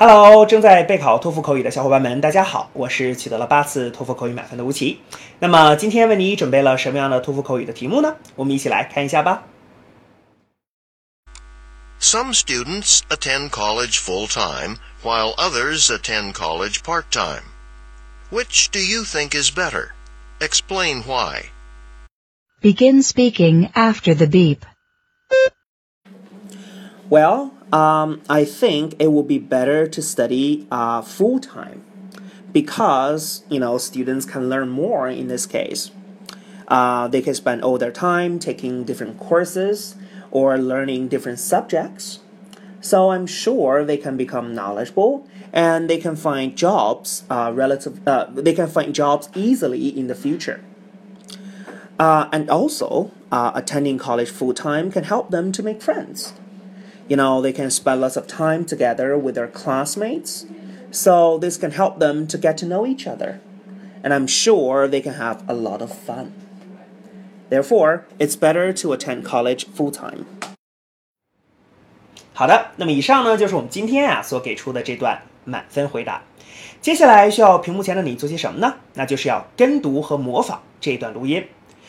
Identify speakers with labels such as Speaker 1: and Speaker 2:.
Speaker 1: Hello，正在备考托福口语的小伙伴们，大家好，我是取得了八次托福口语满分的吴奇。那么今天为你准备了什么样的托福口语的题目呢？我们一起来看一下吧。
Speaker 2: Some students attend college full time, while others attend college part time. Which do you think is better? Explain why.
Speaker 3: Begin speaking after the beep.
Speaker 1: Well, um, I think it would be better to study uh, full time because you know students can learn more in this case. Uh, they can spend all their time taking different courses or learning different subjects. So I'm sure they can become knowledgeable and they can find jobs uh, relative. Uh, they can find jobs easily in the future. Uh, and also, uh, attending college full time can help them to make friends You know, they can spend lots of time together with their classmates. So this can help them to get to know each other. And I'm sure they can have a lot of fun. Therefore, it's better to attend college full time. 好的，那么以上呢就是我们今天啊所给出的这段满分回答。接下来需要屏幕前的你做些什么呢？那就是要跟读和模仿这段录音。